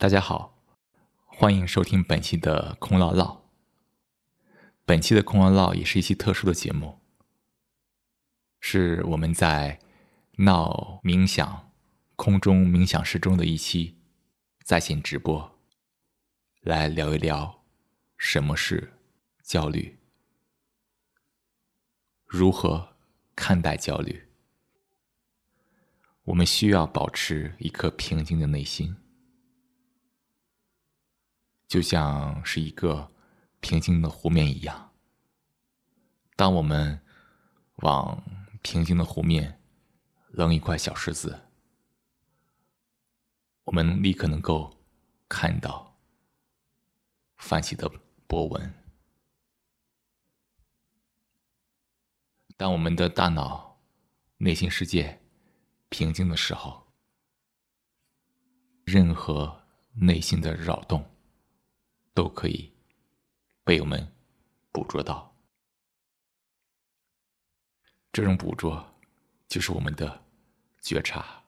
大家好，欢迎收听本期的空唠唠。本期的空唠唠也是一期特殊的节目，是我们在闹冥想空中冥想室中的一期在线直播，来聊一聊什么是焦虑，如何看待焦虑。我们需要保持一颗平静的内心。就像是一个平静的湖面一样，当我们往平静的湖面扔一块小石子，我们立刻能够看到泛起的波纹。当我们的大脑、内心世界平静的时候，任何内心的扰动。都可以被我们捕捉到，这种捕捉就是我们的觉察。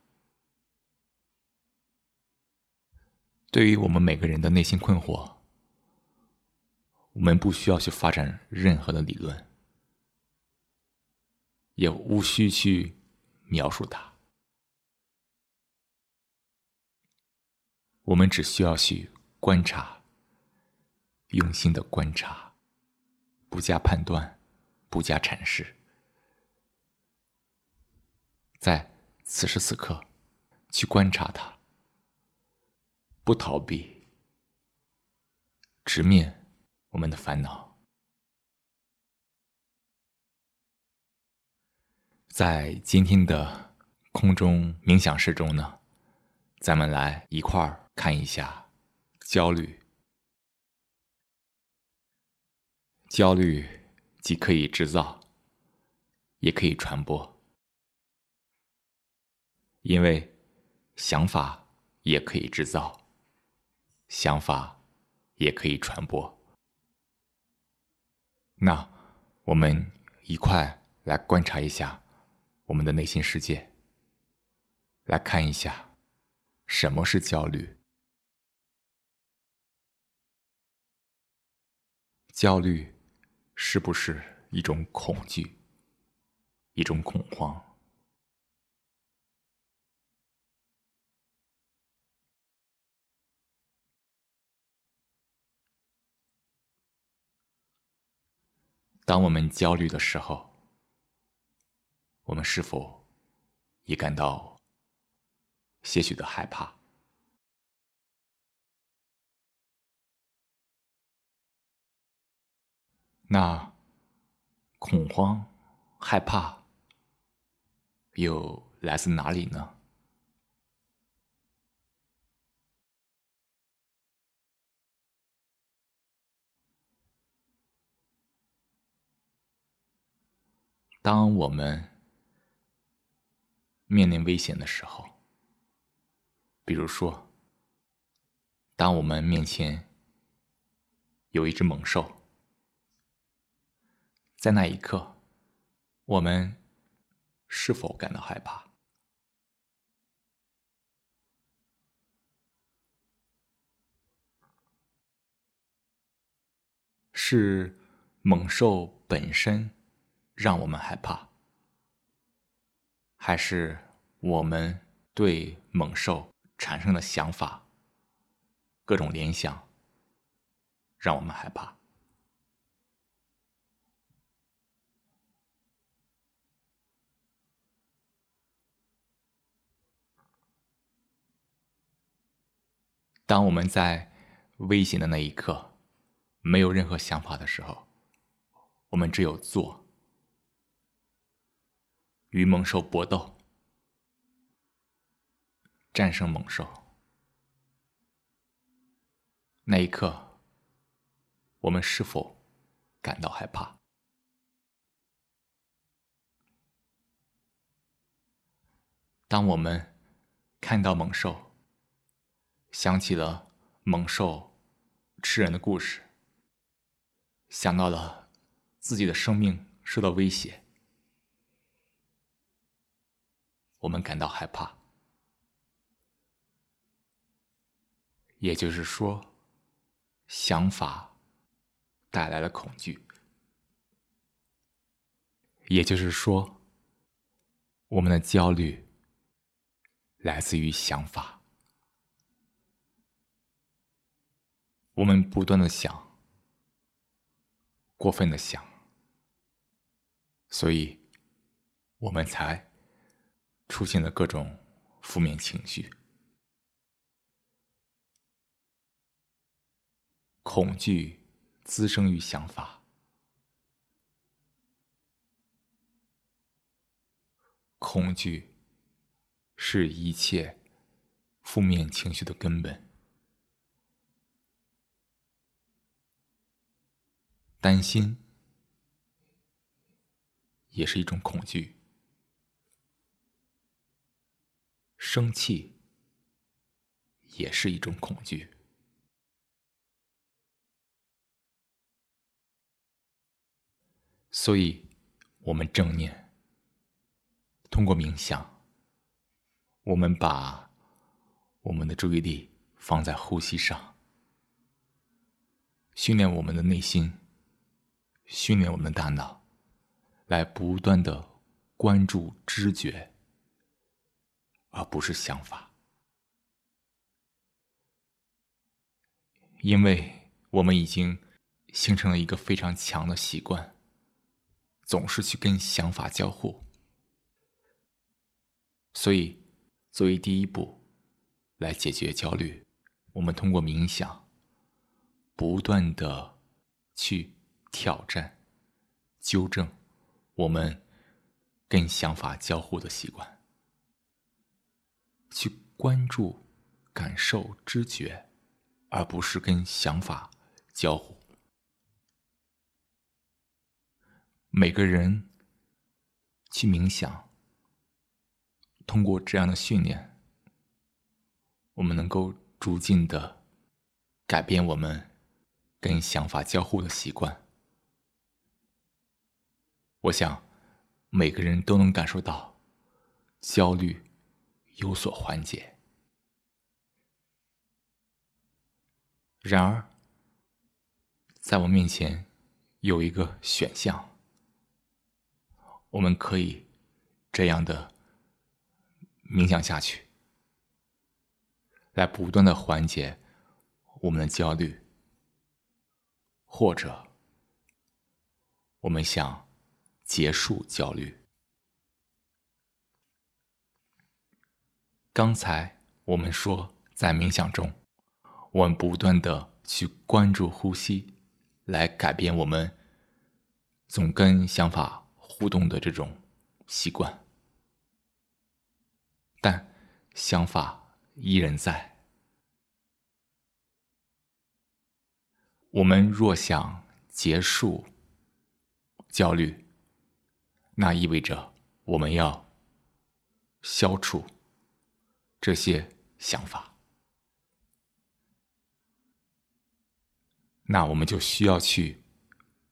对于我们每个人的内心困惑，我们不需要去发展任何的理论，也无需去描述它，我们只需要去观察。用心的观察，不加判断，不加阐释，在此时此刻去观察它，不逃避，直面我们的烦恼。在今天的空中冥想室中呢，咱们来一块儿看一下焦虑。焦虑既可以制造，也可以传播，因为想法也可以制造，想法也可以传播。那我们一块来观察一下我们的内心世界，来看一下什么是焦虑。焦虑。是不是一种恐惧，一种恐慌？当我们焦虑的时候，我们是否也感到些许的害怕？那恐慌、害怕又来自哪里呢？当我们面临危险的时候，比如说，当我们面前有一只猛兽。在那一刻，我们是否感到害怕？是猛兽本身让我们害怕，还是我们对猛兽产生的想法、各种联想让我们害怕？当我们在危险的那一刻，没有任何想法的时候，我们只有做，与猛兽搏斗，战胜猛兽。那一刻，我们是否感到害怕？当我们看到猛兽，想起了猛兽吃人的故事，想到了自己的生命受到威胁，我们感到害怕，也就是说，想法带来了恐惧。也就是说，我们的焦虑来自于想法。我们不断的想，过分的想，所以我们才出现了各种负面情绪。恐惧滋生于想法，恐惧是一切负面情绪的根本。担心也是一种恐惧，生气也是一种恐惧。所以，我们正念，通过冥想，我们把我们的注意力放在呼吸上，训练我们的内心，训练我们的大脑，来不断的关注知觉，而不是想法，因为我们已经形成了一个非常强的习惯。总是去跟想法交互，所以作为第一步来解决焦虑，我们通过冥想，不断的去挑战、纠正我们跟想法交互的习惯，去关注、感受、知觉，而不是跟想法交互。每个人去冥想，通过这样的训练，我们能够逐渐的改变我们跟想法交互的习惯。我想，每个人都能感受到焦虑有所缓解。然而，在我面前有一个选项。我们可以这样的冥想下去，来不断的缓解我们的焦虑，或者我们想结束焦虑。刚才我们说，在冥想中，我们不断的去关注呼吸，来改变我们总跟想法。互动的这种习惯，但想法依然在。我们若想结束焦虑，那意味着我们要消除这些想法。那我们就需要去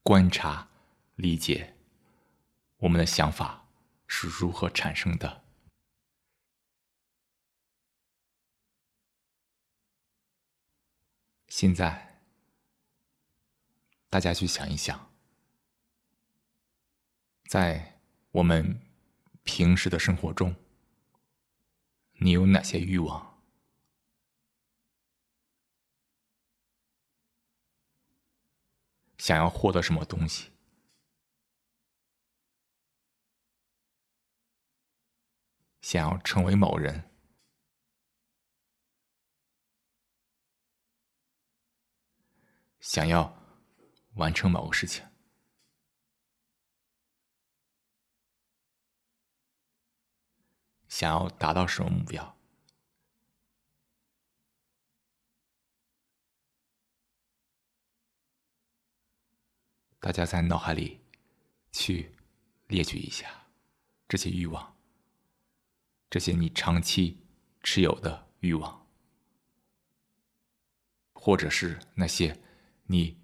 观察、理解。我们的想法是如何产生的？现在，大家去想一想，在我们平时的生活中，你有哪些欲望？想要获得什么东西？想要成为某人，想要完成某个事情，想要达到什么目标？大家在脑海里去列举一下这些欲望。这些你长期持有的欲望，或者是那些你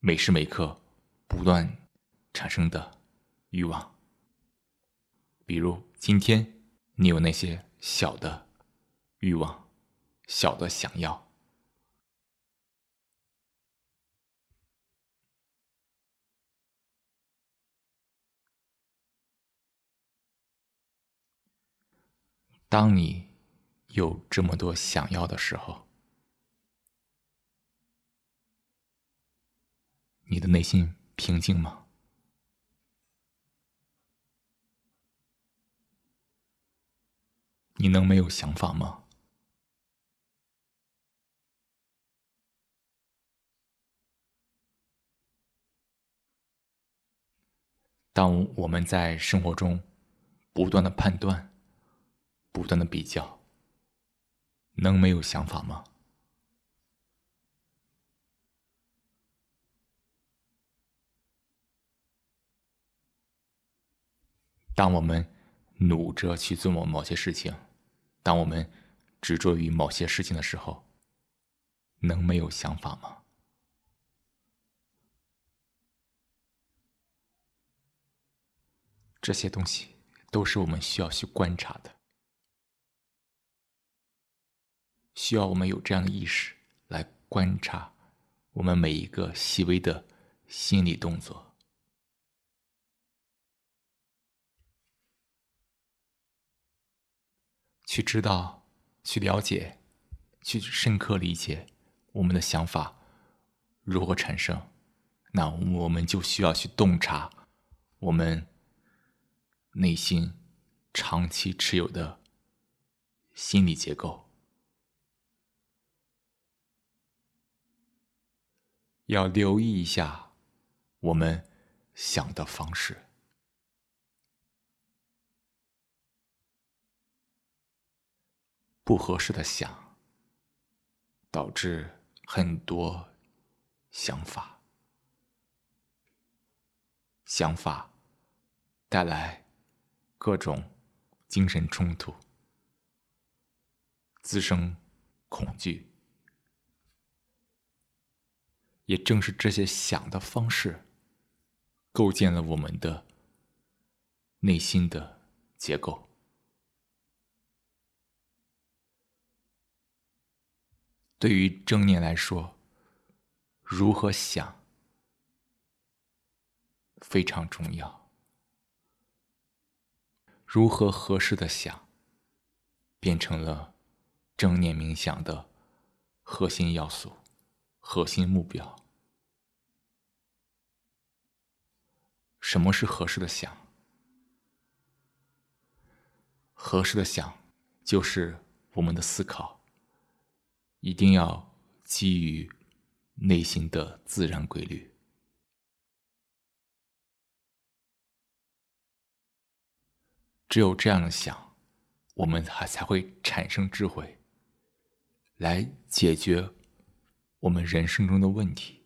每时每刻不断产生的欲望，比如今天你有那些小的欲望，小的想要。当你有这么多想要的时候，你的内心平静吗？你能没有想法吗？当我们在生活中不断的判断。不断的比较，能没有想法吗？当我们努着去做某某些事情，当我们执着于某些事情的时候，能没有想法吗？这些东西都是我们需要去观察的。需要我们有这样的意识来观察我们每一个细微的心理动作，去知道、去了解、去深刻理解我们的想法如何产生。那我们就需要去洞察我们内心长期持有的心理结构。要留意一下我们想的方式，不合适的想，导致很多想法，想法带来各种精神冲突，滋生恐惧。也正是这些想的方式，构建了我们的内心的结构。对于正念来说，如何想非常重要。如何合适的想，变成了正念冥想的核心要素。核心目标，什么是合适的想？合适的想，就是我们的思考一定要基于内心的自然规律。只有这样想，我们还才会产生智慧，来解决。我们人生中的问题，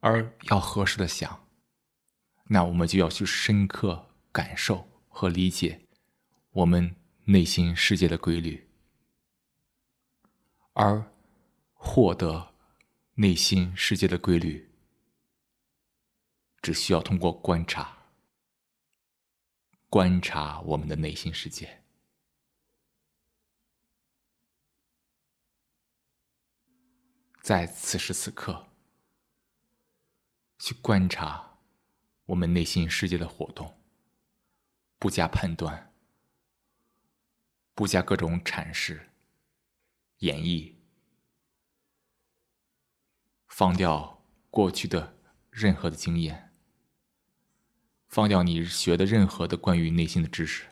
而要合适的想，那我们就要去深刻感受和理解我们内心世界的规律，而获得内心世界的规律，只需要通过观察，观察我们的内心世界。在此时此刻，去观察我们内心世界的活动，不加判断，不加各种阐释、演绎，放掉过去的任何的经验，放掉你学的任何的关于内心的知识，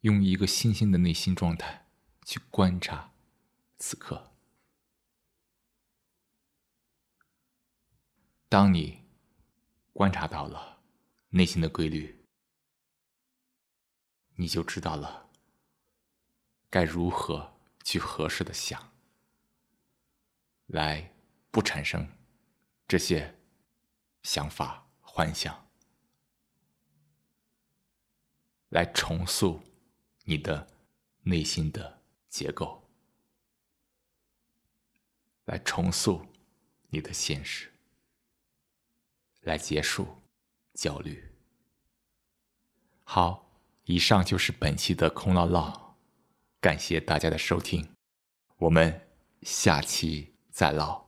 用一个新鲜的内心状态。去观察此刻，当你观察到了内心的规律，你就知道了该如何去合适的想，来不产生这些想法幻想，来重塑你的内心的。结构，来重塑你的现实，来结束焦虑。好，以上就是本期的空唠唠，感谢大家的收听，我们下期再唠。